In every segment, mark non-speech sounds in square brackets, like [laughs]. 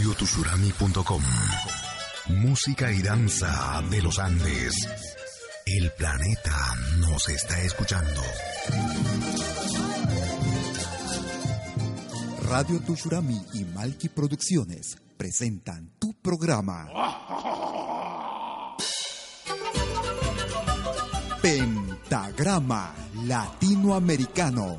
radiotusurami.com Música y danza de los Andes. El planeta nos está escuchando. Radio Tushurami y Malki Producciones presentan tu programa. Pentagrama Latinoamericano.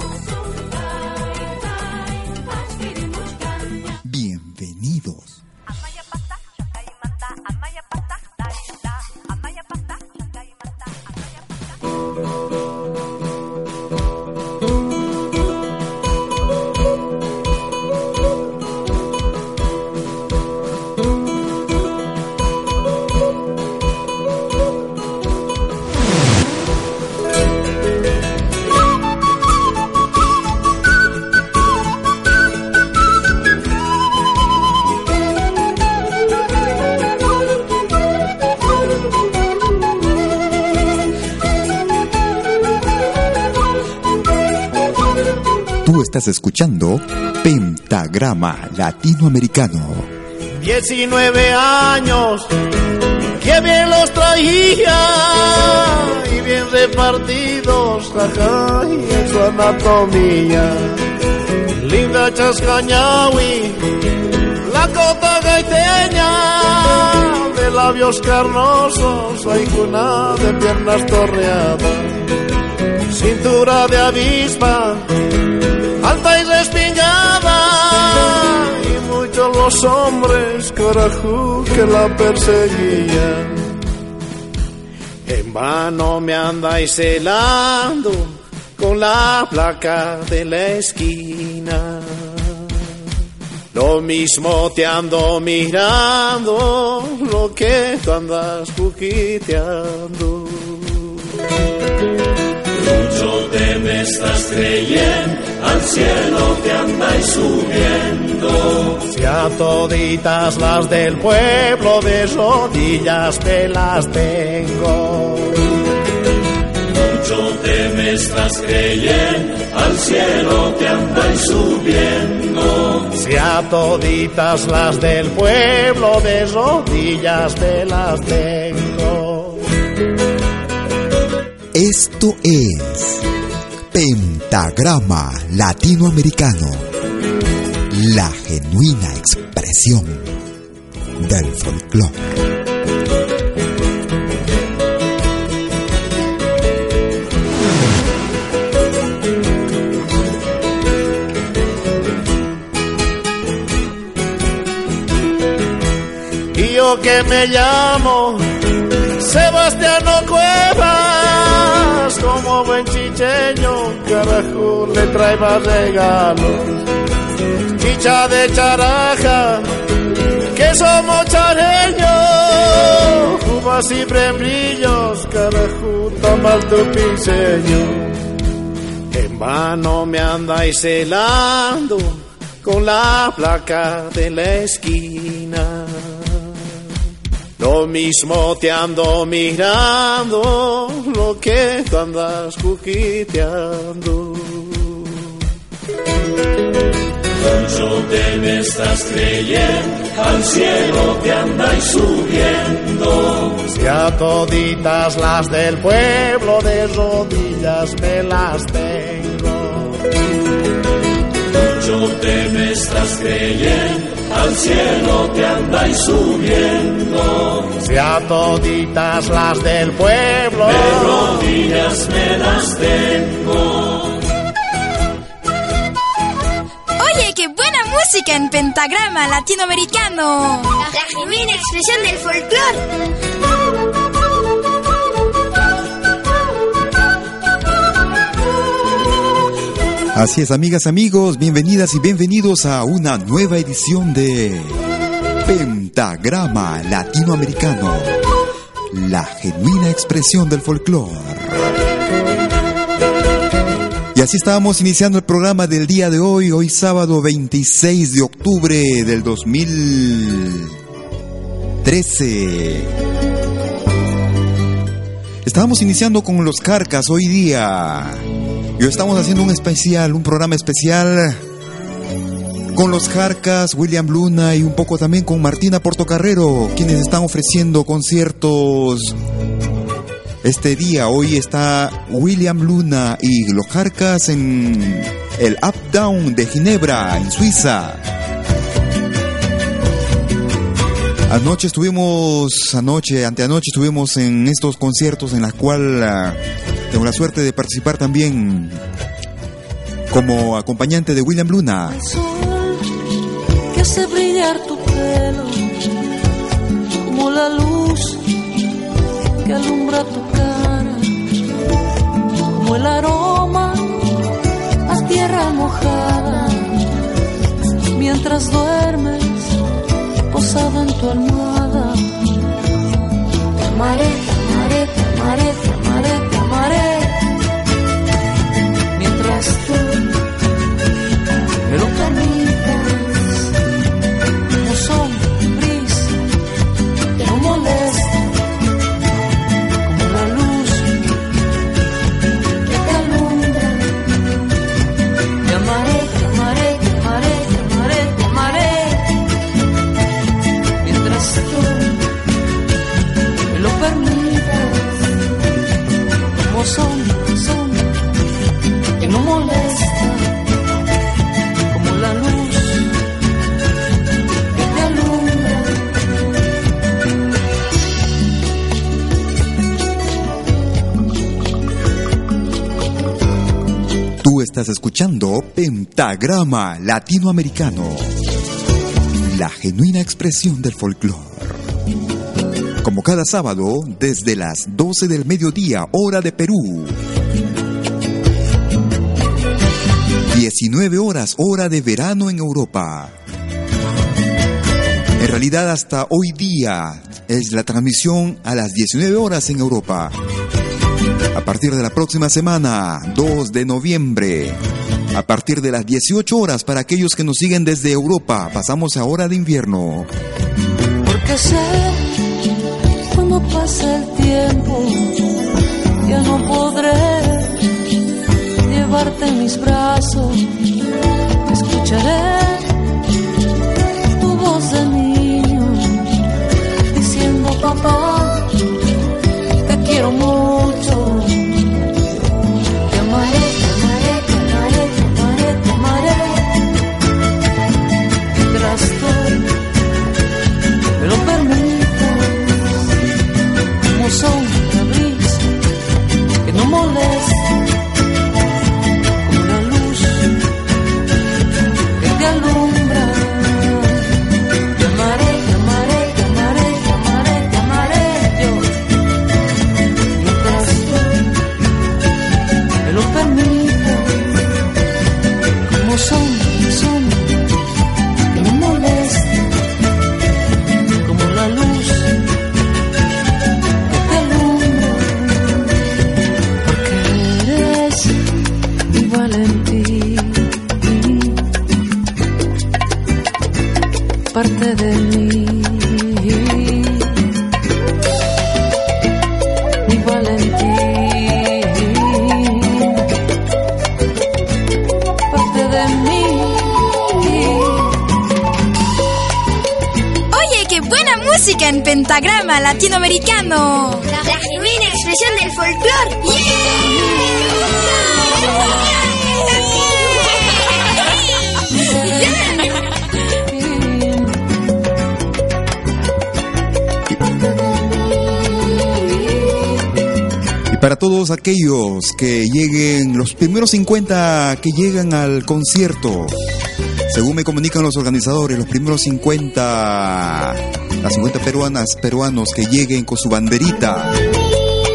Pentagrama Latinoamericano. 19 años, que bien los traía y bien repartidos, jaja, y en su anatomía. Linda chascañawi, la cota gaiteña, de labios carnosos, hay cuna de piernas torreadas, cintura de avispa, alta y respingada y muchos los hombres carajú que la perseguían. En vano me andáis celando con la placa de la esquina. Lo mismo te ando mirando, lo que tú andas cuquiteando. Mucho te me estás creyendo, al cielo te andáis subiendo. Si a toditas las del pueblo de rodillas te las tengo. Mucho te me estás creyendo, al cielo te andáis subiendo. Si a toditas las del pueblo de rodillas te las tengo. Esto es Pentagrama Latinoamericano, la genuina expresión del folclore. Yo que me llamo Sebastiano Como buen chicheño, carajo, le trae más regalos. Chicha de charaja, que somos chareños, uvas y brillos, carajo, tomas tu piseño. En vano me andáis celando con la placa de la esquina. Lo mismo te ando mirando, lo que tú andas cuquiteando. Mucho te me estás creyendo, al cielo te andáis subiendo. Si a toditas las del pueblo de rodillas me las tengo. Mucho te me estás creyendo, al cielo te andáis subiendo. Si a toditas las del pueblo De rodillas me las tengo. Oye, qué buena música en pentagrama latinoamericano. La genuina expresión del folclore. Así es, amigas, amigos, bienvenidas y bienvenidos a una nueva edición de Pentagrama Latinoamericano, la genuina expresión del folclore. Y así estábamos iniciando el programa del día de hoy, hoy sábado 26 de octubre del 2013. Estábamos iniciando con los Carcas hoy día. Y hoy estamos haciendo un especial, un programa especial con los Carcas, William Luna y un poco también con Martina Portocarrero, quienes están ofreciendo conciertos este día. Hoy está William Luna y los Carcas en el Up Down de Ginebra, en Suiza. Anoche estuvimos, anoche, anteanoche estuvimos en estos conciertos en los cuales uh, tengo la suerte de participar también como acompañante de William Luna. El sol que hace brillar tu pelo, como la luz que alumbra tu cara, como el aroma a tierra mojada, mientras duermes posado en tu almohada. Te amaré, te amaré, te amaré, te amaré. Estás escuchando Pentagrama Latinoamericano, la genuina expresión del folclore. Como cada sábado, desde las 12 del mediodía, hora de Perú. 19 horas, hora de verano en Europa. En realidad, hasta hoy día es la transmisión a las 19 horas en Europa. A partir de la próxima semana, 2 de noviembre, a partir de las 18 horas para aquellos que nos siguen desde Europa, pasamos a hora de invierno. Porque sé cuando pase el tiempo ya no podré llevarte en mis brazos. Pentagrama latinoamericano. La, la genuina expresión del folclore. Y para todos aquellos que lleguen, los primeros 50 que llegan al concierto, según me comunican los organizadores, los primeros 50, las 50 peruanas, peruanos que lleguen con su banderita,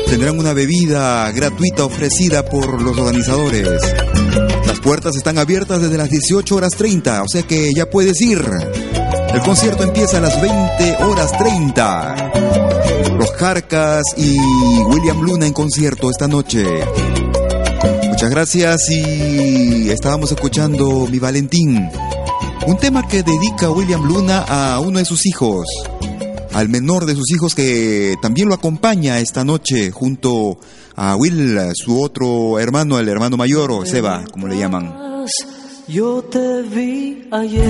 tendrán una bebida gratuita ofrecida por los organizadores. Las puertas están abiertas desde las 18 horas 30, o sea que ya puedes ir. El concierto empieza a las 20 horas 30. Los Carcas y William Luna en concierto esta noche. Muchas gracias y estábamos escuchando Mi Valentín, un tema que dedica William Luna a uno de sus hijos, al menor de sus hijos que también lo acompaña esta noche junto a Will, su otro hermano, el hermano mayor o Seba, como le llaman. Yo te vi ayer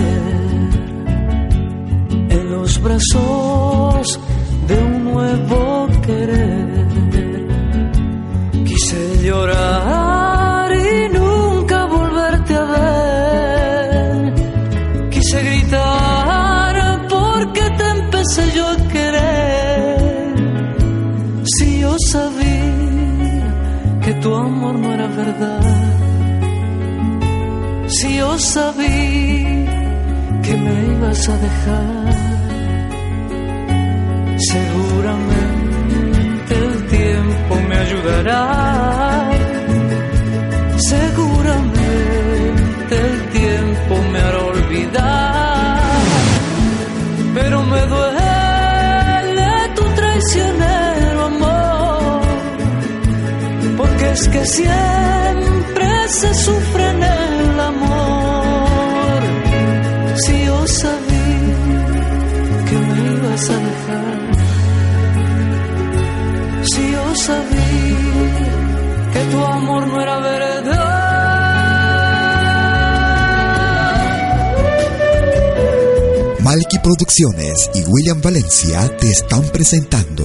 en los brazos de un nuevo querer. Quise llorar Si yo sabía que me ibas a dejar. Seguramente el tiempo me ayudará. Seguramente el tiempo me hará olvidar. Es que siempre se sufre en el amor. Si yo sabía que me ibas a dejar. Si yo sabía que tu amor no era verdad. Malky Producciones y William Valencia te están presentando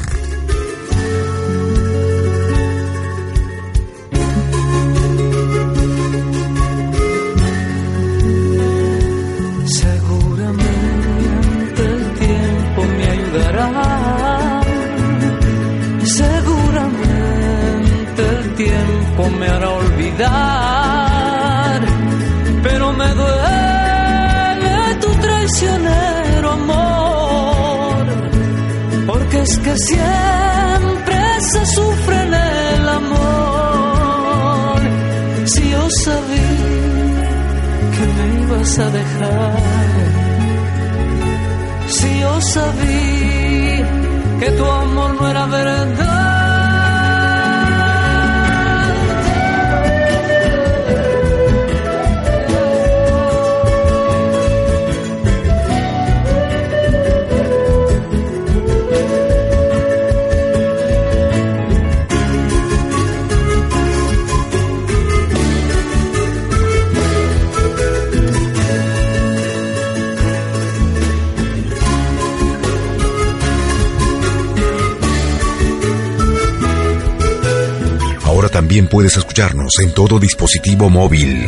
Puedes escucharnos en todo dispositivo móvil.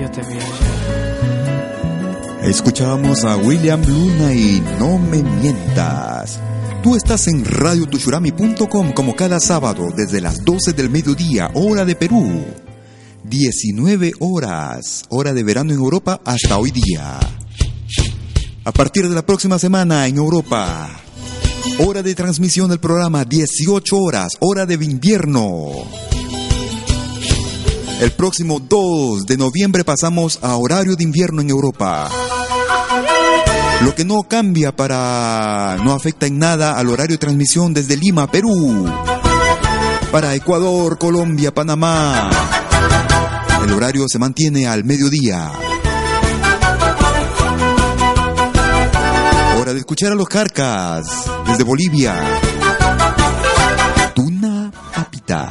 Yo te vi ayer. Escuchábamos a William Luna y No me mientas. Tú estás en radiotushurami.com como cada sábado desde las 12 del mediodía, hora de Perú. 19 horas, hora de verano en Europa hasta hoy día. A partir de la próxima semana en Europa, hora de transmisión del programa 18 horas, hora de invierno. El próximo 2 de noviembre pasamos a horario de invierno en Europa. Lo que no cambia para no afecta en nada al horario de transmisión desde Lima, Perú. Para Ecuador, Colombia, Panamá. El horario se mantiene al mediodía. De escuchar a los carcas desde Bolivia. Tuna Papita.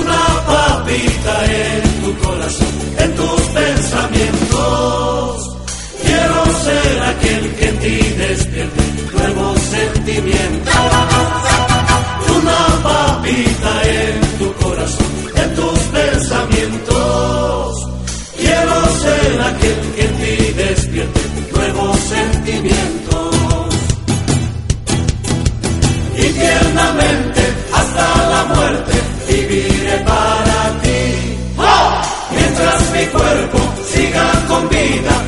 Una papita en tu corazón, en tus pensamientos. Quiero ser aquel que en ti despierte nuevos sentimientos. Una papita en tu corazón, en tus pensamientos. Quiero ser aquel que en ti sentimientos y tiernamente hasta la muerte viviré para ti. ¡Ah! Mientras mi cuerpo siga con vida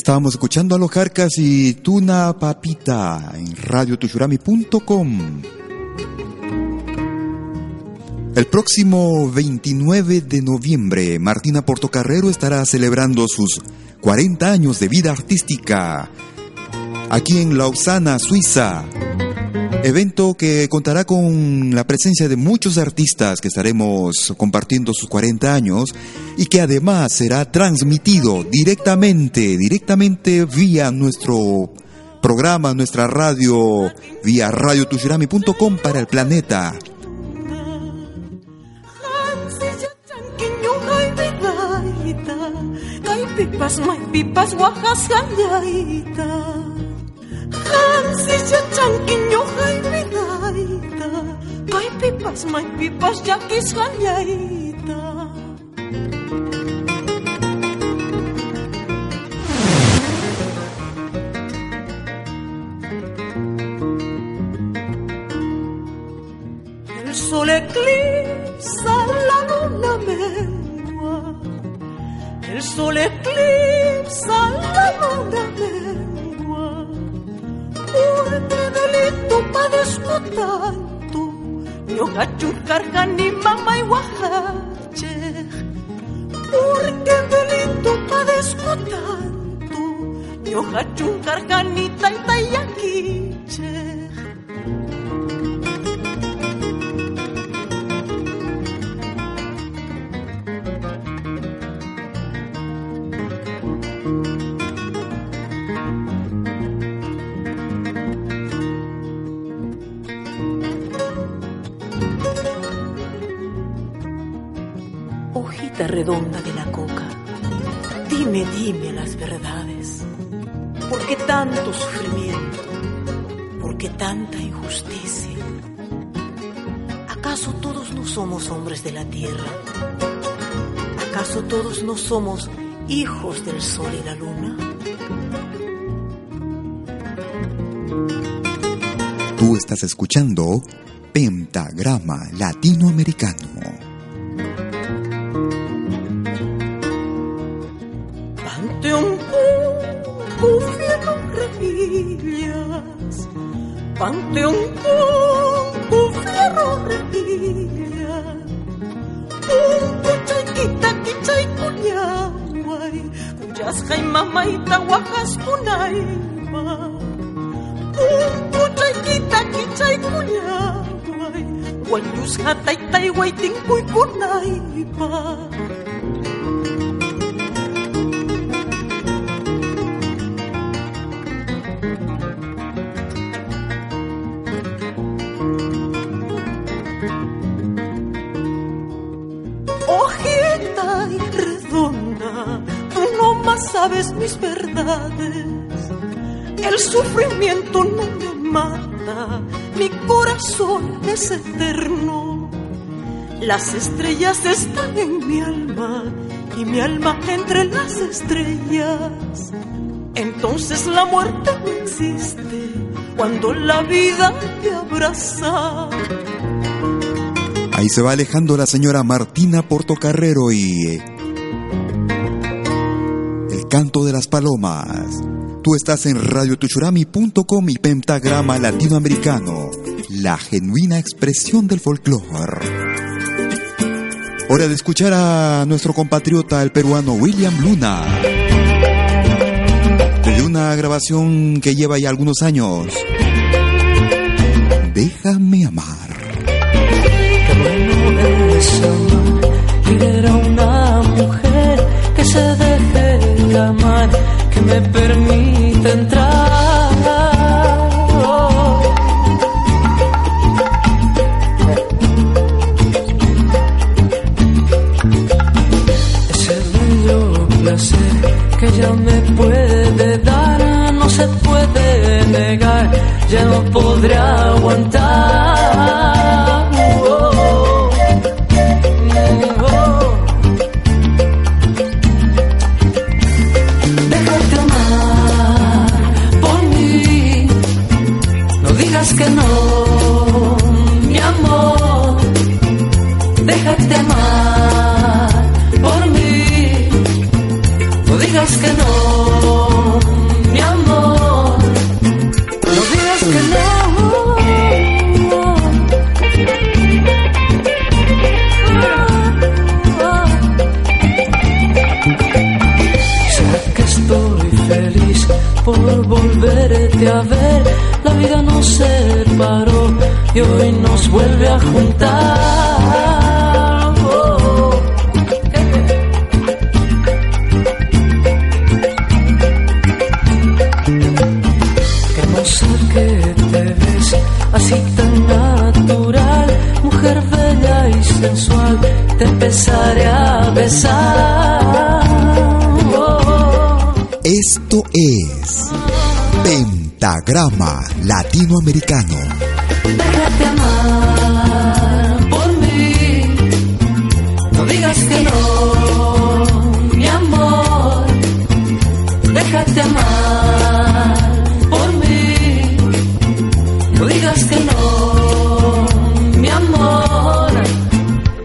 Estábamos escuchando a los Carcas y Tuna Papita en radiotushurami.com. El próximo 29 de noviembre, Martina Portocarrero estará celebrando sus 40 años de vida artística aquí en Lausana, Suiza. Evento que contará con la presencia de muchos artistas que estaremos compartiendo sus 40 años y que además será transmitido directamente, directamente vía nuestro programa, nuestra radio, vía radiotushirami.com para el planeta. Pipas, may pipas, yakis kanyaita. El sol eclipsa la luna mengua. El sol eclipsa la luna mengua. Porque delito padezco tanto. Yo gacho carga ni mamá y guajache. Porque delito padezco tanto. Yo gacho carga ni taita y aquiche. Redonda de la coca. Dime, dime las verdades. ¿Por qué tanto sufrimiento? ¿Por qué tanta injusticia? ¿Acaso todos no somos hombres de la tierra? ¿Acaso todos no somos hijos del sol y la luna? Tú estás escuchando Pentagrama Latinoamericano. Las estrellas están en mi alma y mi alma entre las estrellas. Entonces la muerte no existe, cuando la vida te abraza. Ahí se va alejando la señora Martina Portocarrero y eh, el canto de las palomas. Tú estás en radiotuchurami.com y pentagrama latinoamericano, la genuina expresión del folclore. Hora de escuchar a nuestro compatriota, el peruano William Luna. De una grabación que lleva ya algunos años. Déjame amar. Qué bueno es amar, querer a una mujer que se deje amar, que me permita entrar. Aguantar. Y hoy nos vuelve a juntar. Oh. Qué hermosa que te ves, así tan natural, mujer bella y sensual, te empezaré a besar. Oh. Esto es Pentagrama Latinoamericano. Déjate amar por mí. No digas que no, mi amor. Déjate amar por mí. No digas que no, mi amor.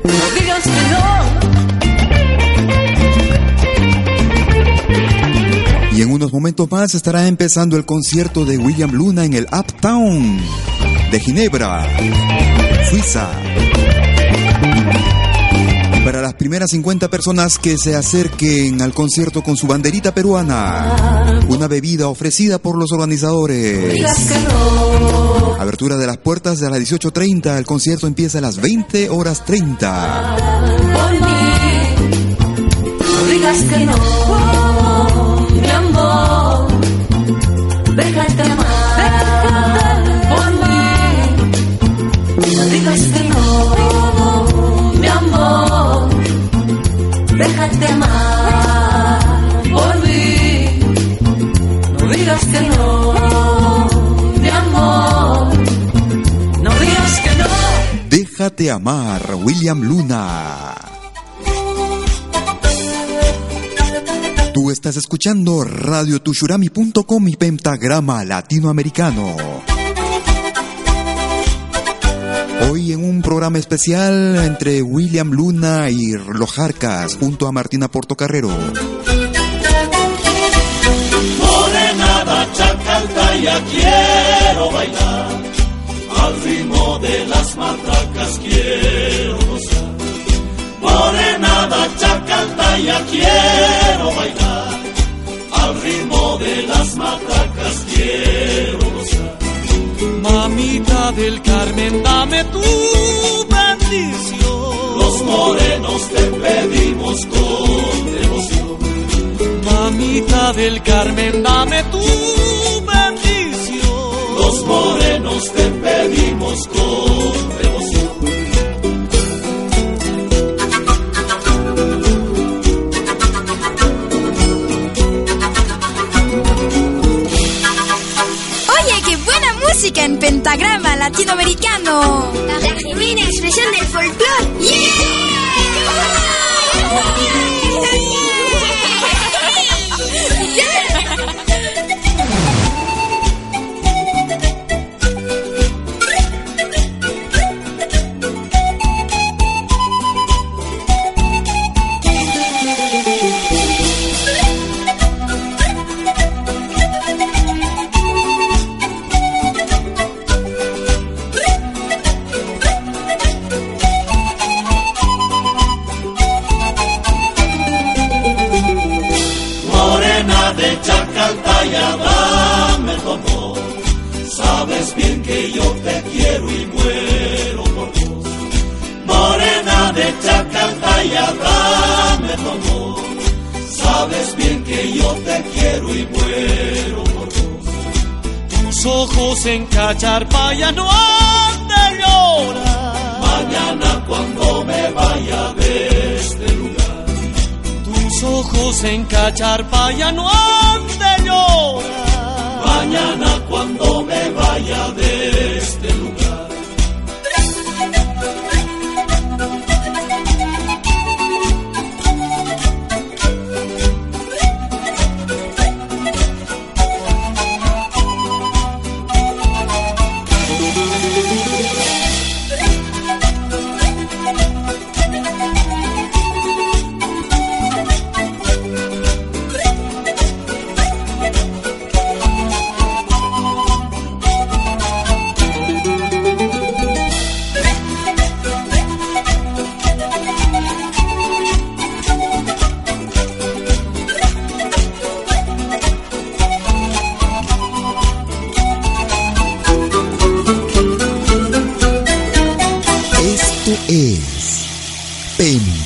No digas que no. Y en unos momentos más estará empezando el concierto de William Luna en el Uptown de Ginebra, Suiza. Para las primeras 50 personas que se acerquen al concierto con su banderita peruana, una bebida ofrecida por los organizadores. Abertura de las puertas de las 18.30, el concierto empieza a las 20 horas 30. por mí. No digas que no. Déjate amar, William Luna. Tú estás escuchando radiotushurami.com y Pentagrama Latinoamericano. Hoy en un programa especial entre William Luna y Los junto a Martina Portocarrero. Morenada chacaltaya quiero bailar, las matracas quiero gozar. Morenada chacaltaya quiero bailar, al ritmo de las matracas quiero gozar. Mamita del Carmen, dame tu bendición. Los morenos te pedimos con devoción. Mamita del Carmen, dame tu bendición. Los morenos te pedimos con devoción. Oye, qué buena música en pentagrama latinoamericano. La genuina expresión del folclore. y Tus ojos en cacharpa ya no han de llorar. Mañana cuando me vaya de este lugar. Tus ojos en cacharpa ya no han de llorar. Mañana cuando me vaya de este lugar.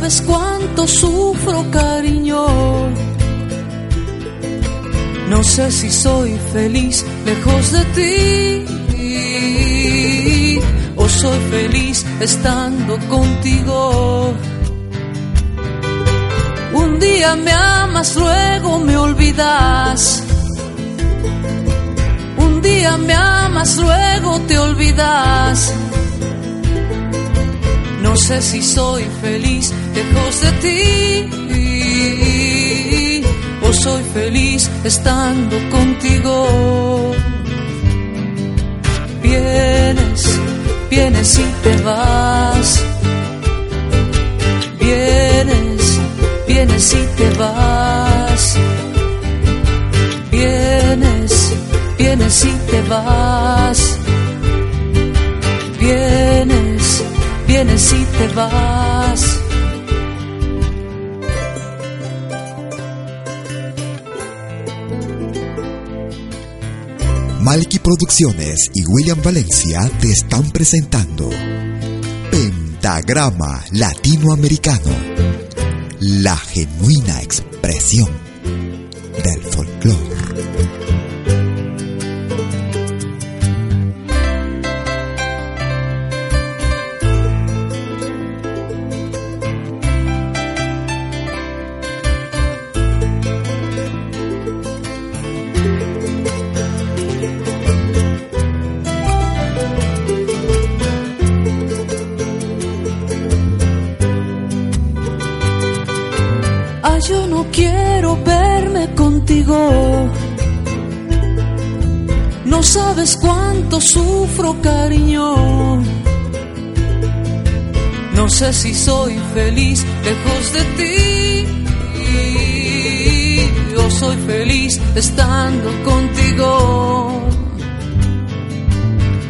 Sabes cuánto sufro, cariño. No sé si soy feliz lejos de ti. O soy feliz estando contigo. Un día me amas, luego me olvidas. Un día me amas, luego te olvidas. No sé si soy feliz lejos de ti o soy feliz estando contigo. Vienes, vienes y te vas. Vienes, vienes y te vas. Vienes, vienes y te vas. Vienes, y te vas. Malky Producciones y William Valencia te están presentando Pentagrama Latinoamericano, la genuina expresión del folclore. No sabes cuánto sufro, cariño. No sé si soy feliz lejos de ti. O soy feliz estando contigo.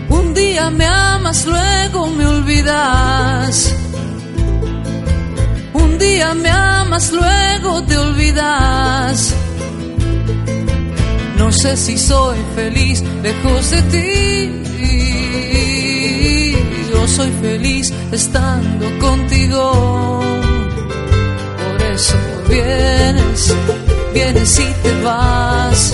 Un día me amas, luego me olvidas. Un día me amas, luego te olvidas. No sé si soy feliz lejos de ti. Yo soy feliz estando contigo. Por eso vienes, vienes y te vas.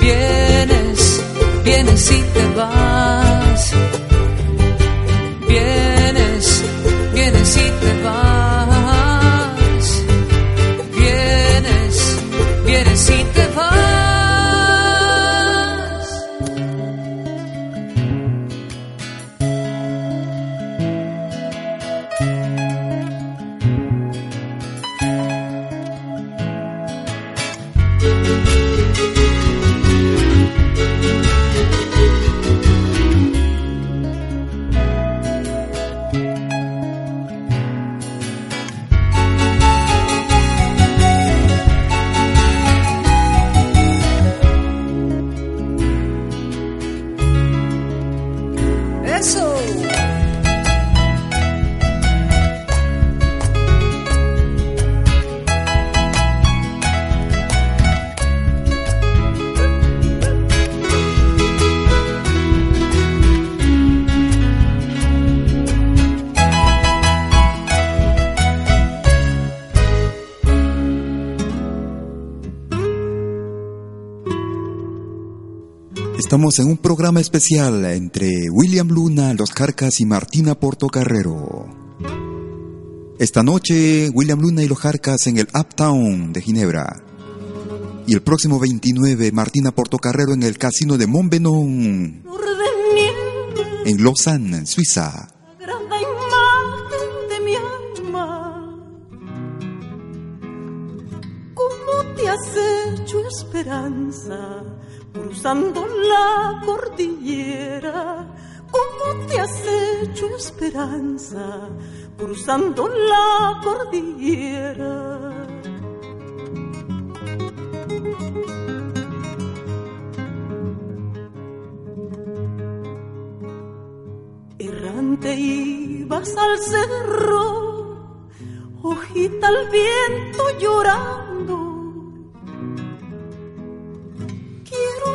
Vienes, vienes y te vas. Vienes, vienes y te vas. Vienes, vienes y te vas. Estamos en un programa especial entre William Luna, Los Jarcas y Martina Portocarrero. Esta noche, William Luna y Los Jarcas en el Uptown de Ginebra. Y el próximo 29, Martina Portocarrero en el Casino de Montbenon, en Lausanne, Suiza. de mi alma, ¿cómo te has hecho esperanza? Cruzando la cordillera. ¿Cómo te has hecho esperanza cruzando la cordillera? Errante ibas al cerro, hojita al viento llorando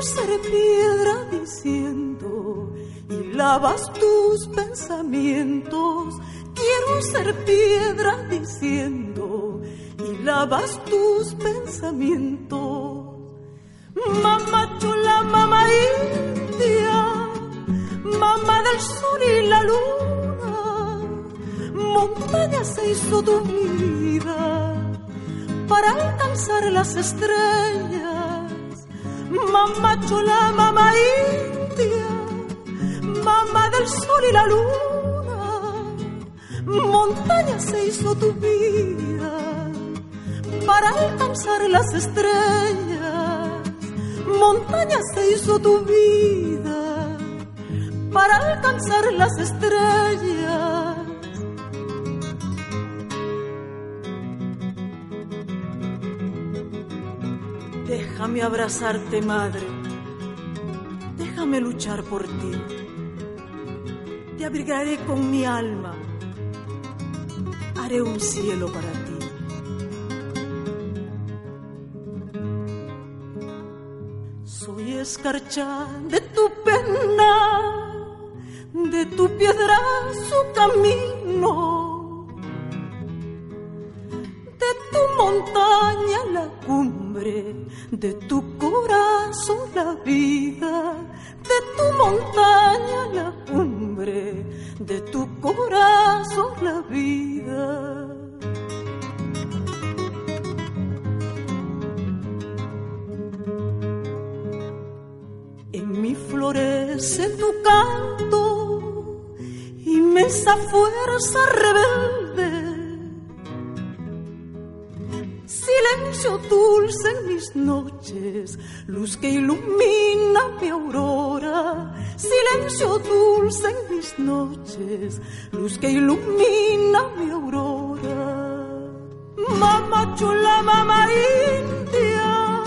ser piedra diciendo y lavas tus pensamientos. Quiero ser piedra diciendo y lavas tus pensamientos. Mamá chula, mamá india, mamá del sol y la luna, montaña se hizo tu vida para alcanzar las estrellas mamá chula, mamá india, mamá del sol y la luna, montaña se hizo tu vida para alcanzar las estrellas, montaña se hizo tu vida para alcanzar las estrellas. Déjame abrazarte, madre. Déjame luchar por ti. Te abrigaré con mi alma. Haré un cielo para ti. Soy escarcha de tu pena, de tu piedra su camino de tu luz que ilumina mi aurora. Silencio dulce en mis noches, luz que ilumina mi aurora. Mamá chula, mamá india,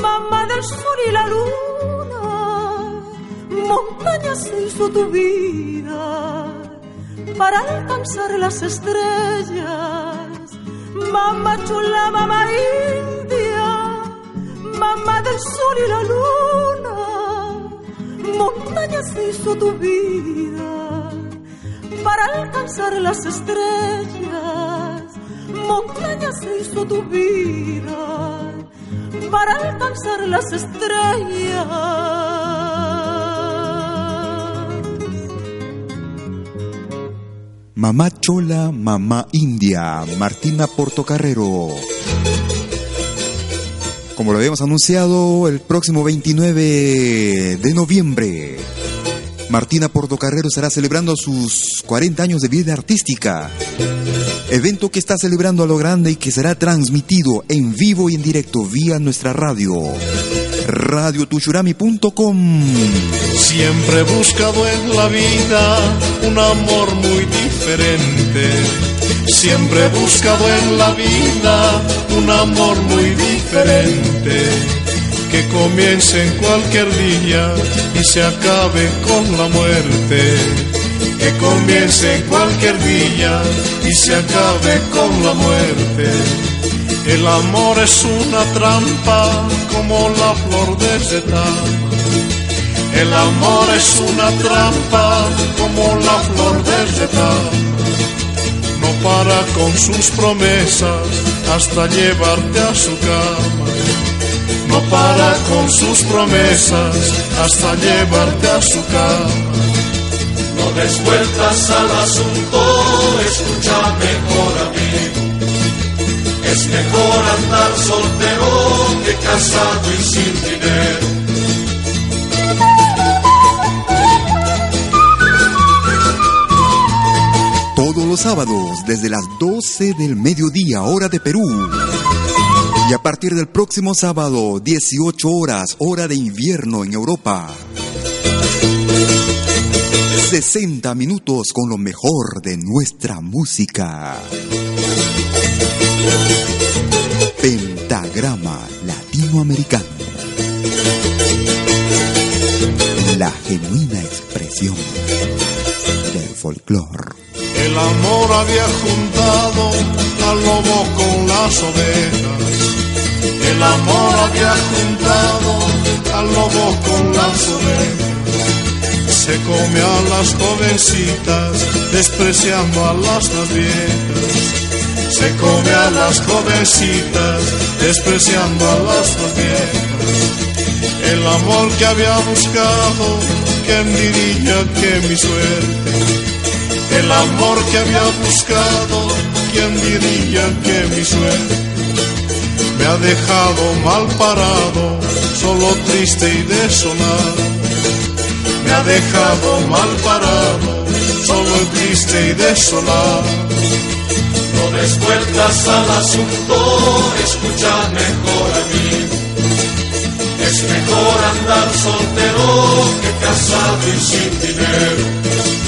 mamá del sol y la luna, montaña se hizo tu vida para alcanzar las estrellas mamá chula, mamá india, mamá del sol y la luna, montaña se hizo tu vida para alcanzar las estrellas, montaña se hizo tu vida para alcanzar las estrellas. Mamá Chola, Mamá India, Martina Portocarrero. Como lo habíamos anunciado, el próximo 29 de noviembre, Martina Portocarrero estará celebrando sus 40 años de vida artística. Evento que está celebrando a lo grande y que será transmitido en vivo y en directo vía nuestra radio radiotuchurami.com. Siempre buscado en la vida un amor muy diferente. Siempre he buscado en la vida un amor muy diferente. Que comience en cualquier día y se acabe con la muerte. Que comience en cualquier día y se acabe con la muerte el amor es una trampa como la flor de setama. El amor es una trampa como la flor de setama. No para con sus promesas hasta llevarte a su cama. No para con sus promesas hasta llevarte a su cama. No des vueltas al asunto, escucha mejor amigo. Es mejor andar soltero que casado y sin dinero. Los sábados desde las 12 del mediodía hora de Perú. Y a partir del próximo sábado, 18 horas, hora de invierno en Europa. 60 minutos con lo mejor de nuestra música. Pentagrama Latinoamericano. La genuina expresión del folclore. El amor había juntado al lobo con las ovejas. El amor había juntado al lobo con las ovejas. Se come a las jovencitas, despreciando a las más viejas. Se come a las jovencitas, despreciando a las más viejas. El amor que había buscado, ¿quién diría que mi suerte? El amor que había buscado, ¿quién diría que mi suerte? Me ha dejado mal parado, solo triste y desolado. Me ha dejado mal parado, solo triste y desolado. No des vueltas al asunto, escucha mejor a mí. Es mejor andar soltero que casado y sin dinero.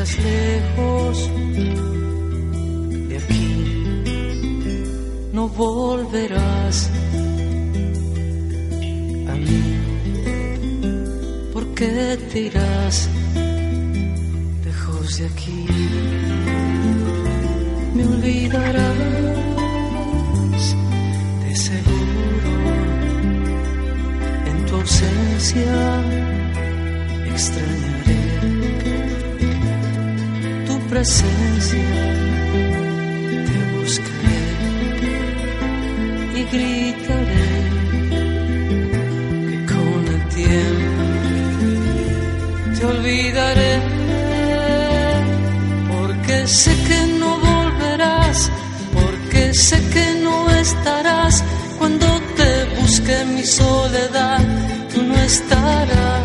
Lejos. De aquí, no volverás a mí, porque te irás lejos de aquí, me olvidarás de seguro en tu ausencia presencia, te buscaré y gritaré que con el tiempo te olvidaré, porque sé que no volverás, porque sé que no estarás. Cuando te busque mi soledad, tú no estarás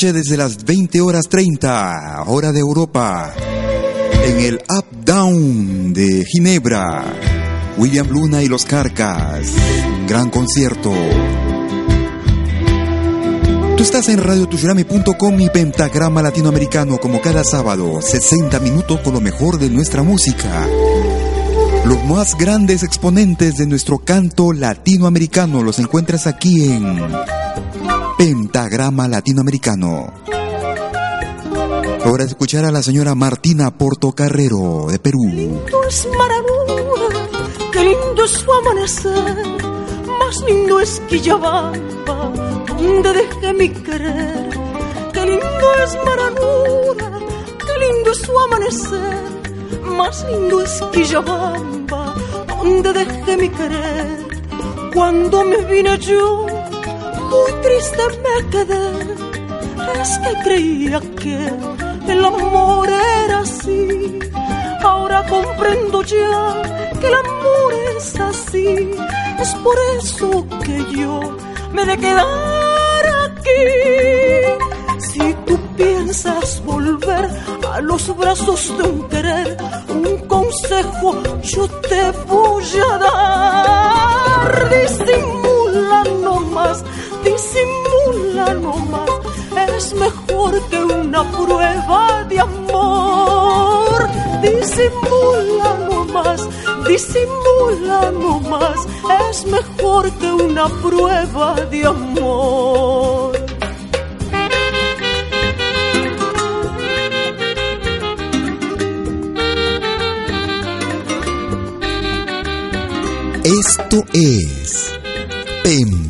desde las 20 horas 30, hora de Europa, en el Up Down de Ginebra, William Luna y los Carcas, un gran concierto. Tú estás en radiotushurami.com y Pentagrama Latinoamericano como cada sábado, 60 minutos con lo mejor de nuestra música. Los más grandes exponentes de nuestro canto latinoamericano los encuentras aquí en Pentagrama Latinoamericano. Ahora escuchar a la señora Martina Portocarrero de Perú. lindo es Maranura, qué lindo es su amanecer, más lindo es Quillabamba, donde dejé mi querer. Qué lindo es Maranura, qué lindo es su amanecer, más lindo es Quillabamba, donde dejé mi querer. Cuando me vine yo, muy triste me quedé, es que creía que el amor era así. Ahora comprendo ya que el amor es así. Es por eso que yo me de quedar aquí. Si tú piensas volver a los brazos de un querer, un consejo yo te voy a dar. Disimula nomás, disimula nomás. Es mejor que una prueba de amor. Disimula nomás, disimula nomás. Es mejor que una prueba de amor. Esto es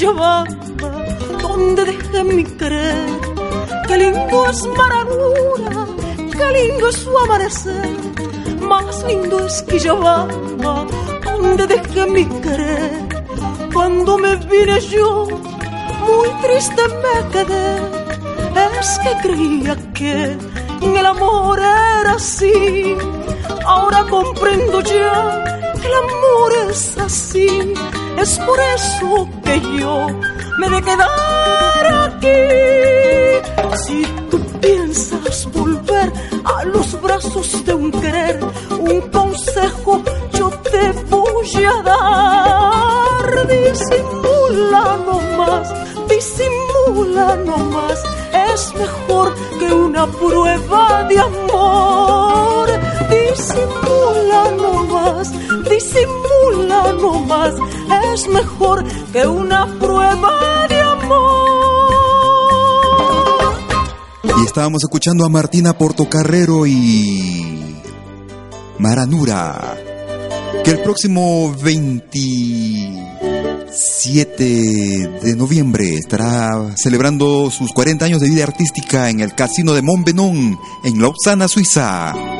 Quillabamba, donde dejé mi querer. Qué lindo es Maranura, qué lindo es su amanecer, más lindo es Quillabamba, donde dejé mi querer. Cuando me vine yo, muy triste me quedé, es que creía que el amor era así. Ahora comprendo ya que el amor es así. Es por eso que yo me de quedar aquí. Si tú piensas volver a los brazos de un querer, un consejo yo te voy a dar. Disimula nomás, disimula nomás. Es mejor que una prueba de amor. Disimula nomás, disimula nomás. Es mejor que una prueba de amor. Y estábamos escuchando a Martina Portocarrero y Maranura, que el próximo 27 de noviembre estará celebrando sus 40 años de vida artística en el Casino de Montbenon, en Lausana, Suiza.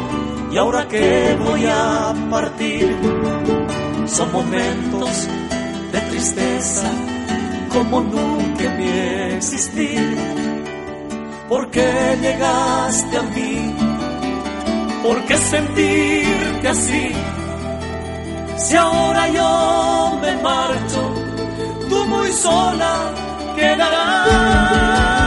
y ahora que voy a partir son momentos de tristeza como nunca en mi existir. Porque llegaste a mí ¿Por qué sentirte así? Si ahora yo me marcho, tú muy sola quedarás.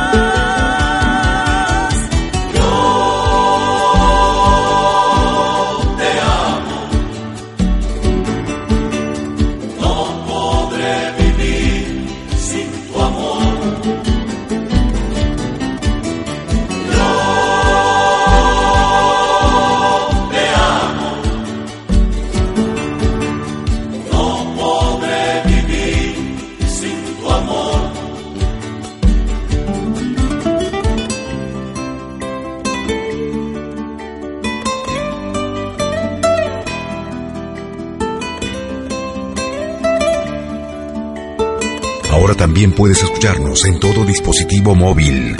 Puedes escucharnos en todo dispositivo móvil.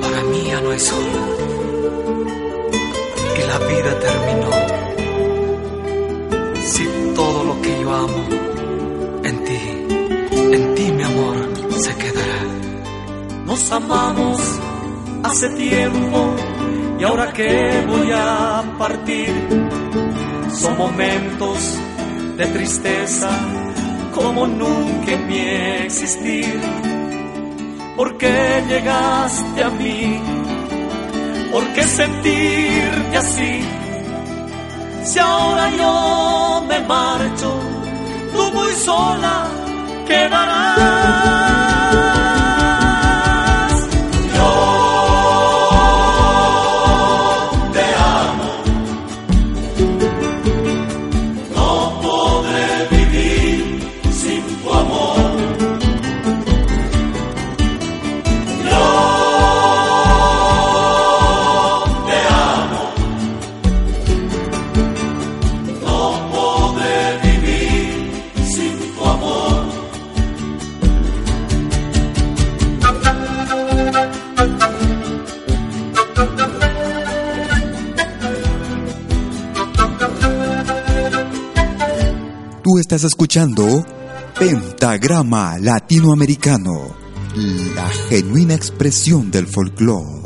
Para mí ya no es solo que la vida terminó. Si todo lo que yo amo en ti, en ti mi amor se quedará. Nos amamos hace tiempo y ahora que voy a partir, son momentos de tristeza como nunca en mi existir. ¿Por qué llegaste a mí? ¿Por qué sentirte así? Si ahora yo me marcho, tú muy sola quedarás. Estás escuchando Pentagrama Latinoamericano, la genuina expresión del folclore.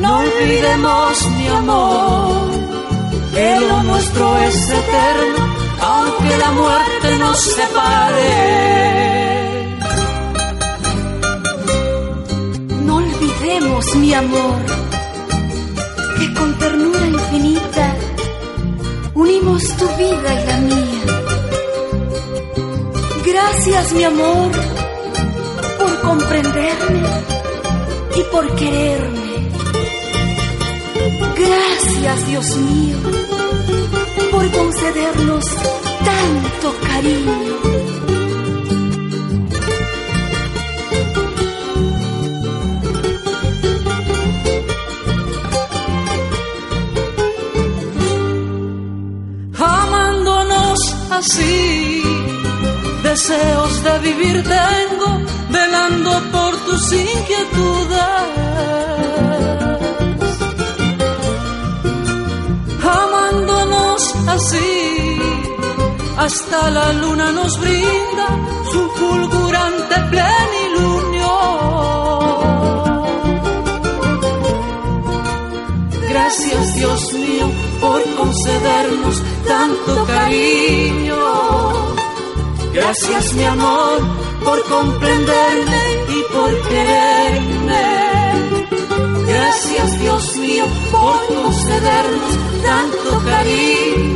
No olvidemos mi amor, que lo nuestro es eterno, aunque la muerte nos separe. No olvidemos mi amor, que con ternura infinita unimos tu vida y la mía. Gracias mi amor por comprenderme y por quererme. Gracias Dios mío por concedernos tanto cariño. amándonos así. Deseos de vivir tengo, velando por tus inquietudes. Así, hasta la luna nos brinda su fulgurante plenilunio. Gracias Dios mío por concedernos tanto cariño. Gracias mi amor por comprenderme y por quererme. Gracias Dios mío por concedernos tanto cariño.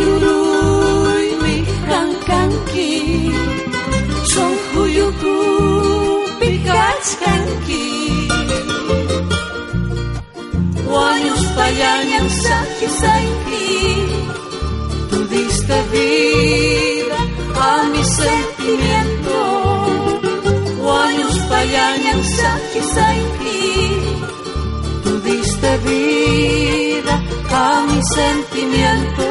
Wañus payañan sakisaiki, tú diste vida a mi sentimiento. Guayus payañan saki saiki, tú diste vida a mi sentimiento.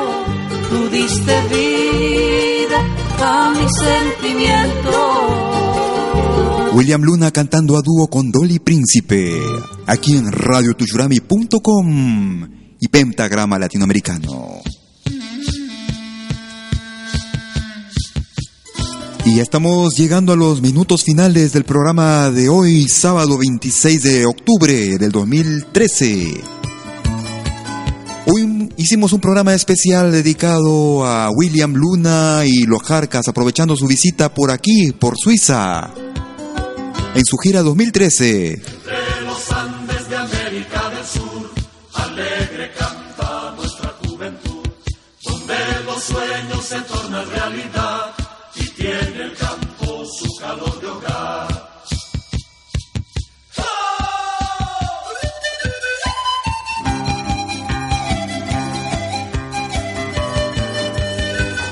Tú diste vida a mi sentimiento. William Luna cantando a dúo con Dolly Príncipe, aquí en radiotushurami.com y Pentagrama Latinoamericano. Y ya estamos llegando a los minutos finales del programa de hoy, sábado 26 de octubre del 2013. Hoy hicimos un programa especial dedicado a William Luna y los Jarcas, aprovechando su visita por aquí, por Suiza, en su gira 2013. Entre los Andes de América del Sur, alegre canta nuestra juventud, donde los sueños se tornan realidad y tiene el campo su calor de hogar.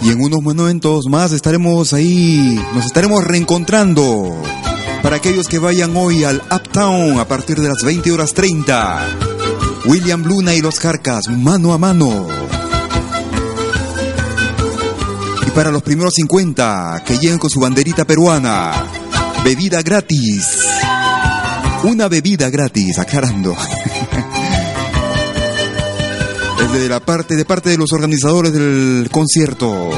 Y en unos momentos más estaremos ahí, nos estaremos reencontrando. Para aquellos que vayan hoy al Uptown a partir de las 20 horas 30. William Luna y los Jarcas, mano a mano. Y para los primeros 50 que lleguen con su banderita peruana, bebida gratis. Una bebida gratis, aclarando. [laughs] Es de la parte de parte de los organizadores del concierto.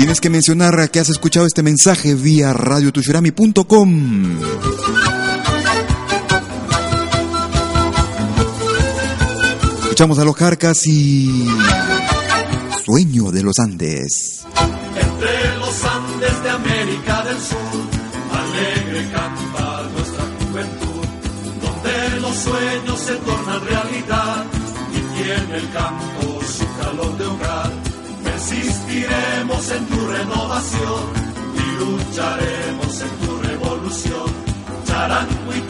Tienes que mencionar que has escuchado este mensaje vía radiotushurami.com. Escuchamos a los Carcas y Sueño de los Andes. Entre los Andes de América del Sur, alegre canta nuestra juventud, donde los sueños se tornan realidad y tiene el campo su calor de hogar. Persistiremos en tu renovación y lucharemos en tu revolución. Charango y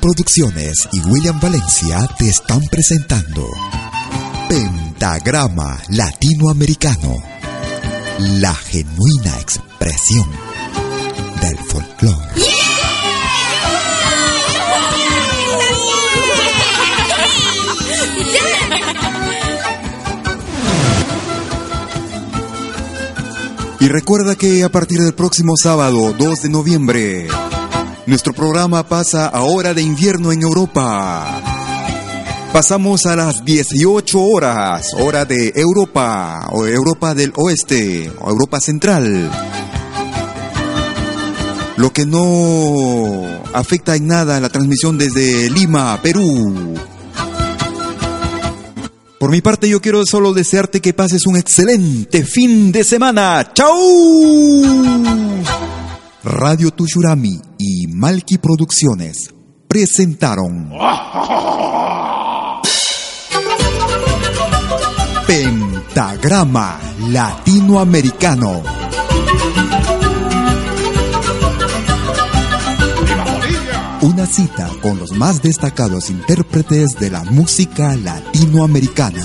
Producciones y William Valencia te están presentando Pentagrama Latinoamericano, la genuina expresión del folclore. Y recuerda que a partir del próximo sábado, 2 de noviembre, nuestro programa pasa a hora de invierno en Europa. Pasamos a las 18 horas, hora de Europa, o Europa del Oeste, o Europa Central. Lo que no afecta en nada la transmisión desde Lima, Perú. Por mi parte, yo quiero solo desearte que pases un excelente fin de semana. ¡Chao! Radio Tushurami y Malky Producciones presentaron Pentagrama Latinoamericano. Una cita con los más destacados intérpretes de la música latinoamericana.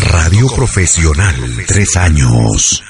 Radio profesional. Tres años.